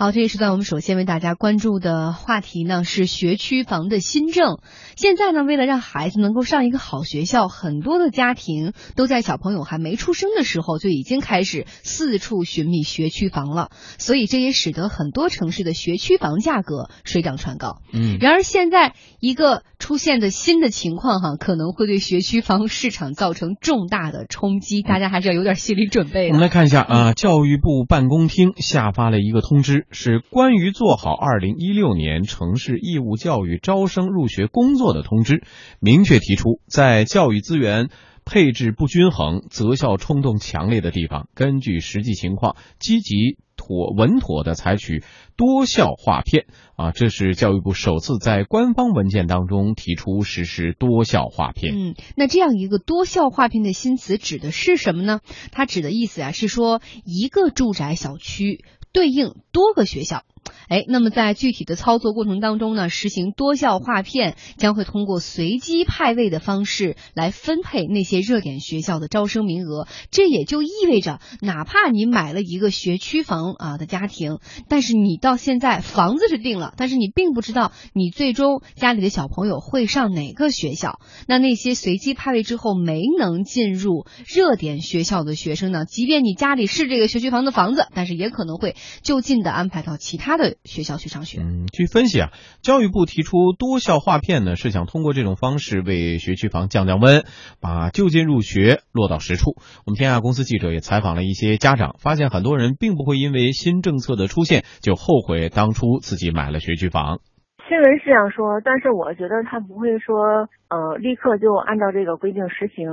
好，这一时段我们首先为大家关注的话题呢是学区房的新政。现在呢，为了让孩子能够上一个好学校，很多的家庭都在小朋友还没出生的时候就已经开始四处寻觅学区房了。所以这也使得很多城市的学区房价格水涨船高。嗯，然而现在一个出现的新的情况哈，可能会对学区房市场造成重大的冲击，大家还是要有点心理准备的。我们来看一下啊，教育部办公厅下发了一个通知，是关于做好二零一六年城市义务教育招生入学工作的通知，明确提出，在教育资源配置不均衡、择校冲动强烈的地方，根据实际情况，积极妥稳妥的采取多校划片啊，这是教育部首次在官方文件当中提出实施多校划片。嗯，那这样一个多校划片的新词指的是什么呢？它指的意思啊是说一个住宅小区对应多个学校。哎，那么在具体的操作过程当中呢，实行多校划片，将会通过随机派位的方式来分配那些热点学校的招生名额。这也就意味着，哪怕你买了一个学区房啊的家庭，但是你到现在房子是定了，但是你并不知道你最终家里的小朋友会上哪个学校。那那些随机派位之后没能进入热点学校的学生呢，即便你家里是这个学区房的房子，但是也可能会就近的安排到其他的学校去上学。嗯，据分析啊，教育部提出多校划片呢，是想通过这种方式为学区房降降温，把就近入学落到实处。我们天下公司记者也采访了一些家长，发现很多人并不会因为新政策的出现就后悔当初自己买了学区房。新闻是这样说，但是我觉得他不会说呃立刻就按照这个规定实行。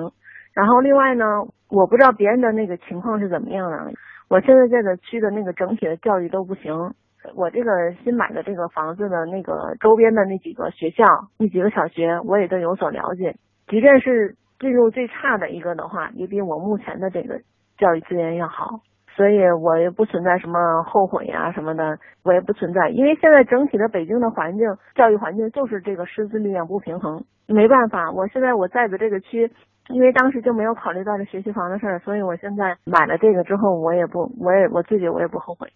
然后另外呢，我不知道别人的那个情况是怎么样的。我现在在的区的那个整体的教育都不行。我这个新买的这个房子的那个周边的那几个学校、那几个小学，我也都有所了解。即便是进入最差的一个的话，也比我目前的这个教育资源要好。所以我也不存在什么后悔呀什么的，我也不存在。因为现在整体的北京的环境，教育环境就是这个师资力量不平衡，没办法。我现在我在的这个区，因为当时就没有考虑到这学区房的事儿，所以我现在买了这个之后，我也不，我也我自己我也不后悔。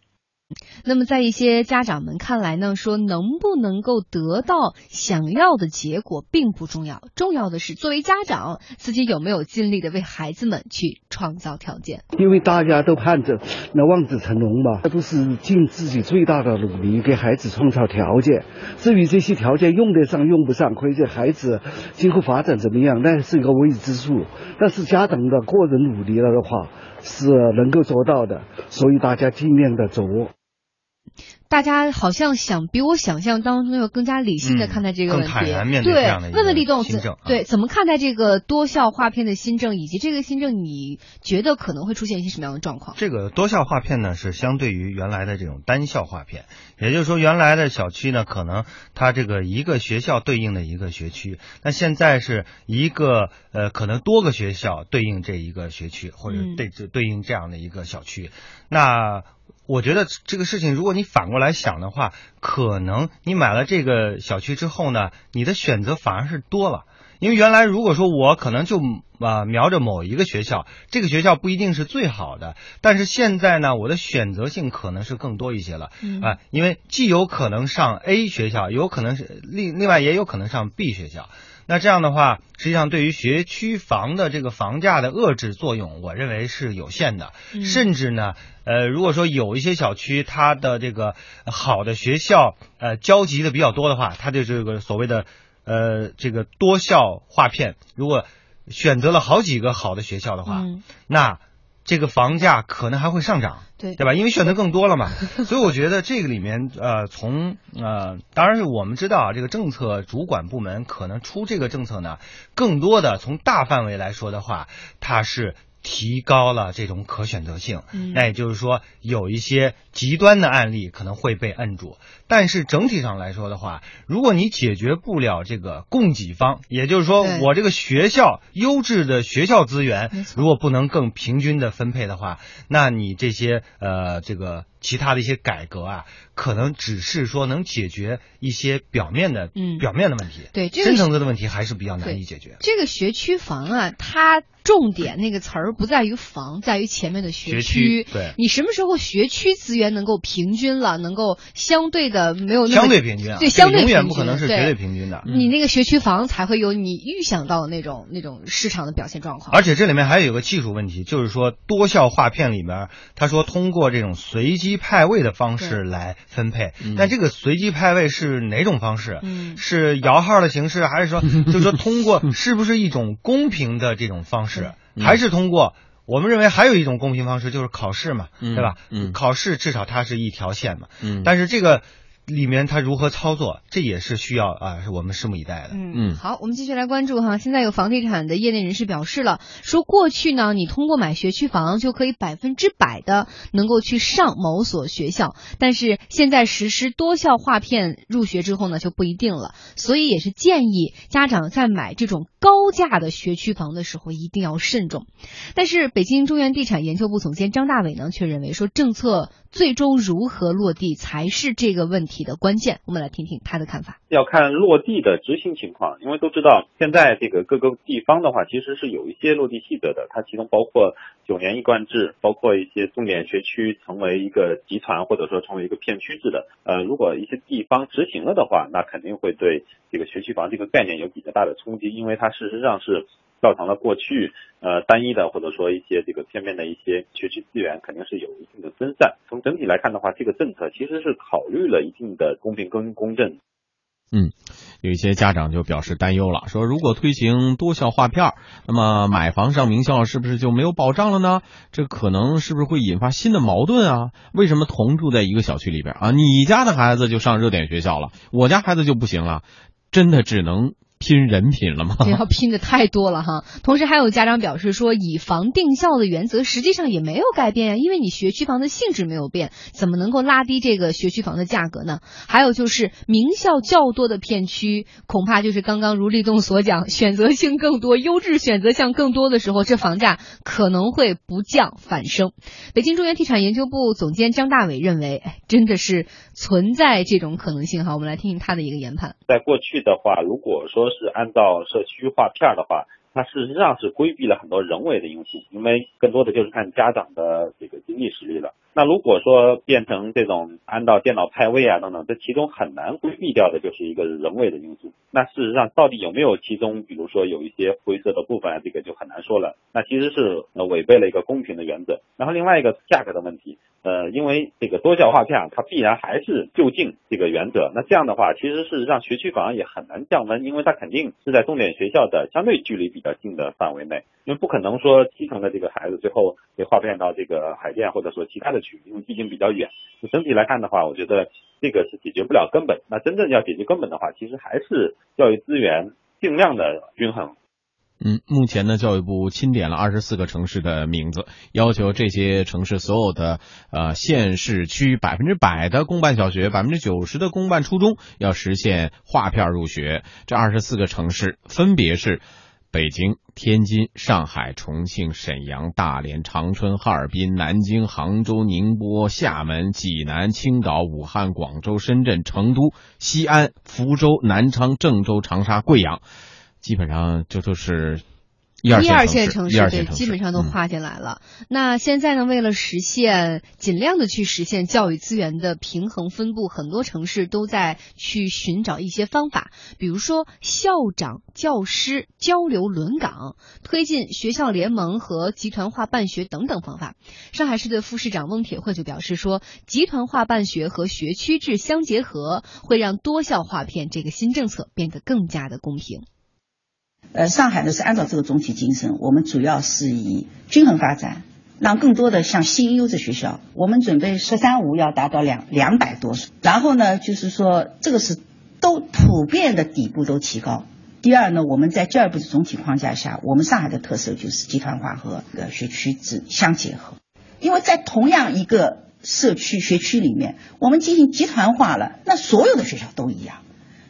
那么，在一些家长们看来呢，说能不能够得到想要的结果并不重要，重要的是作为家长自己有没有尽力的为孩子们去创造条件。因为大家都盼着那望子成龙嘛，那都是尽自己最大的努力给孩子创造条件。至于这些条件用得上用不上，或者孩子今后发展怎么样，那是一个未知数。但是家长的个人努力了的话，是能够做到的。所以大家尽量的做。大家好像想比我想象当中要更加理性的看待这个问题，更坦然面对这样的对，问问立栋新政，对，怎么看待这个多校划片的新政，以及这个新政，你觉得可能会出现一些什么样的状况？这个多校划片呢，是相对于原来的这种单校划片，也就是说，原来的小区呢，可能它这个一个学校对应的一个学区，那现在是一个呃，可能多个学校对应这一个学区，或者对对应这样的一个小区，那。我觉得这个事情，如果你反过来想的话，可能你买了这个小区之后呢，你的选择反而是多了。因为原来如果说我可能就啊瞄着某一个学校，这个学校不一定是最好的，但是现在呢，我的选择性可能是更多一些了啊，因为既有可能上 A 学校，有可能是另另外也有可能上 B 学校。那这样的话，实际上对于学区房的这个房价的遏制作用，我认为是有限的。甚至呢，呃，如果说有一些小区它的这个好的学校，呃，交集的比较多的话，它的这个所谓的呃这个多校划片，如果选择了好几个好的学校的话，那。这个房价可能还会上涨，对对吧？因为选择更多了嘛，所以我觉得这个里面，呃，从呃，当然是我们知道啊，这个政策主管部门可能出这个政策呢，更多的从大范围来说的话，它是。提高了这种可选择性，那也就是说，有一些极端的案例可能会被摁住。但是整体上来说的话，如果你解决不了这个供给方，也就是说，我这个学校优质的学校资源如果不能更平均的分配的话，那你这些呃这个其他的一些改革啊，可能只是说能解决一些表面的、嗯表面的问题，对这个深层次的问题还是比较难以解决。这个学区房啊，它重点那个词儿不在于房，在于前面的学区。对，你什么时候学区资源能够平均了，能够相对的没有相对平均啊，对相对永远不可能是绝对平均的。你那个学区房才会有你预想到的那种那种市场的表现状况。而且这里面还有个技术问题，就是说多效划片里面，他说通过这种随机派位的方式来分配，嗯。但这个随机派位是哪种方式？嗯。是摇号的形式，还是说 就是说通过是不是一种公平的这种方式，嗯。还是通过？我们认为还有一种公平方式就是考试嘛，嗯。对吧？嗯。考试至少它是一条线嘛，嗯。但是这个里面它如何操作，这也是需要啊，我们拭目以待的。嗯嗯好，我们继续来关注哈。现在有房地产的业内人士表示了，说过去呢，你通过买学区房就可以百分之百的能够去上某所学校，但是现在实施多校划片入学之后呢，就不一定了。所以也是建议家长在买这种高价的学区房的时候一定要慎重。但是北京中原地产研究部总监张大伟呢，却认为说政策最终如何落地才是这个问题的关键。我们来听听他的看法。要看落地的执行情况，因为都知道现在这个各个地方的话，其实是有一些落地细则的，它其中包括九年一贯制，包括一些重点学区成为一个集团或者说成为一个片区制的。呃，如果一些地方执行了的话，那肯定会对这个学区房这个概念有比较大的冲击，因为它事实上是。造成了过去呃单一的或者说一些这个片面的一些学区资源肯定是有一定的分散。从整体来看的话，这个政策其实是考虑了一定的公平跟公正。嗯，有一些家长就表示担忧了，说如果推行多校划片，那么买房上名校是不是就没有保障了呢？这可能是不是会引发新的矛盾啊？为什么同住在一个小区里边啊，你家的孩子就上热点学校了，我家孩子就不行了？真的只能拼人品了吗？这要拼的太多了哈。同时还有家长表示说，以房定校的原则实际上也没有改变呀，因为你学区房的性质没有变，怎么能够拉低这个学区房的价格呢？还有就是名校较多的片区，恐怕就是刚刚如立栋所讲，选择性更多、优质选择项更多的时候，这房价可能会不降反升。北京中原地产研究部总监张大伟认为，哎，真的是存在这种可能性哈。我们来听听他的一个研判。在过去的话，如果说是按照社区划片的话，它事实上是规避了很多人为的因素，因为更多的就是看家长的这个经济实力了。那如果说变成这种按照电脑派位啊等等，这其中很难规避掉的就是一个人为的因素。那事实上到底有没有其中，比如说有一些灰色的部分，这个就很难说了。那其实是呃违背了一个公平的原则。然后另外一个价格的问题，呃，因为这个多校划片啊，它必然还是就近这个原则。那这样的话，其实是让学区房也很难降温，因为它肯定是在重点学校的相对距离比比较近的范围内，因为不可能说基层的这个孩子最后被划片到这个海淀或者说其他的区域，因为毕竟比较远。整体来看的话，我觉得这个是解决不了根本。那真正要解决根本的话，其实还是教育资源尽量的均衡。嗯，目前呢，教育部钦点了二十四个城市的名字，要求这些城市所有的呃县市区百分之百的公办小学、百分之九十的公办初中要实现划片入学。这二十四个城市分别是北京、天津、上海、重庆、沈阳、大连、长春、哈尔滨、南京、杭州、宁波、厦门、济南、青岛、武汉、广州、深圳、成都、西安、福州、南昌、郑州、长沙、贵阳。基本上这都是一二线城市，对，基本上都嗯划进来了。那现在呢，为了实现尽量的去实现教育资源的平衡分布，很多城市都在去寻找一些方法，比如说校长、教师交流轮岗，推进学校联盟和集团化办学等等方法。上海市的副市长翁铁慧就表示说，集团化办学和学区制相结合，会让多校划片这个新政策变得更加的公平。呃，上海呢是按照这个总体精神，我们主要是以均衡发展，让更多的像新优质学校，我们准备“十三五”要达到两两百多所，然后呢，就是说这个是都普遍的底部都提高。第二呢，我们在教育部的总体框架下，我们上海的特色就是集团化和呃学区制相结合，因为在同样一个社区学区里面，我们进行集团化了，那所有的学校都一样，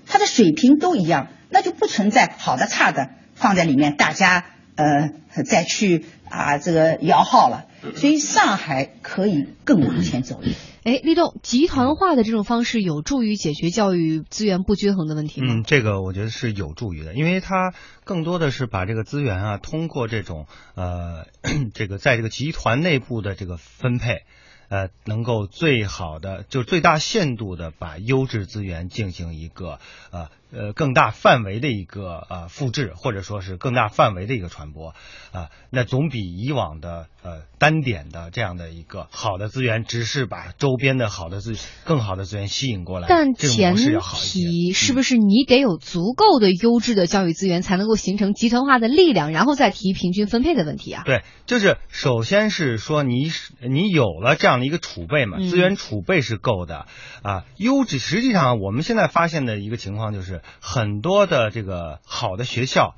它的水平都一样。那就不存在好的差的放在里面，大家呃再去啊这个摇号了。所以上海可以更往前走一点。哎，立栋，集团化的这种方式有助于解决教育资源不均衡的问题吗？嗯，这个我觉得是有助于的，因为它更多的是把这个资源啊，通过这种呃，这个在这个集团内部的这个分配。呃，能够最好的就最大限度的把优质资源进行一个呃呃更大范围的一个呃复制，或者说是更大范围的一个传播啊，那总比以往的呃单点的这样的一个好的资源，只是把周边的好的资更好的资源吸引过来，但前。提是不是你得有足够的优质的教育资源，才能够形成集团化的力量，然后再提平均分配的问题啊？对，就是首先是说你你有了这样的一个储备嘛，嗯资源储备是够的啊。优质实际上我们现在发现的一个情况就是，很多的这个好的学校。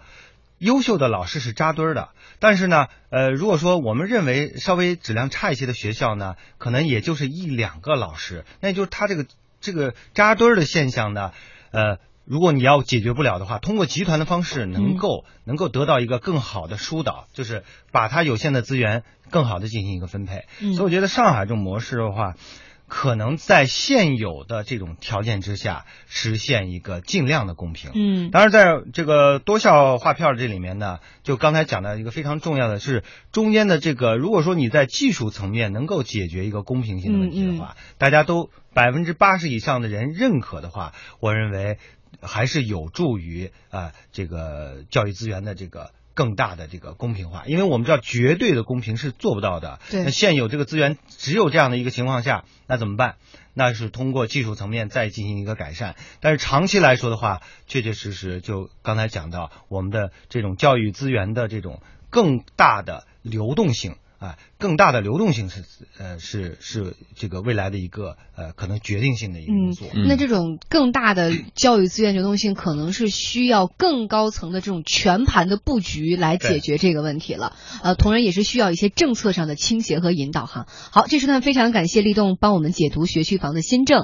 优秀的老师是扎堆儿的，但是呢，呃，如果说我们认为稍微质量差一些的学校呢，可能也就是一两个老师，那就是他这个这个扎堆儿的现象呢，呃，如果你要解决不了的话，通过集团的方式能够、能够得到一个更好的疏导，就是把它有限的资源更好的进行一个分配。嗯所以我觉得上海这种模式的话，可能在现有的这种条件之下，实现一个尽量的公平。嗯当然，在这个多校划票这里面呢，就刚才讲到一个非常重要的是中间的这个，如果说你在技术层面能够解决一个公平性的问题的话，大家都百分之八十以上的人认可的话，我认为还是有助于啊、呃这个教育资源的这个。更大的这个公平化，因为我们知道绝对的公平是做不到的。对那现有这个资源只有这样的一个情况下，那怎么办？那是通过技术层面再进行一个改善。但是长期来说的话，确确实实就刚才讲到我们的这种教育资源的这种更大的流动性啊，更大的流动性是呃是是这个未来的一个呃可能决定性的一个因素。那这种更大的教育资源流动性，可能是需要更高层的这种全盘的布局来解决这个问题了。呃，同时也是需要一些政策上的倾斜和引导哈。好，这时段非常感谢立栋帮我们解读学区房的新政。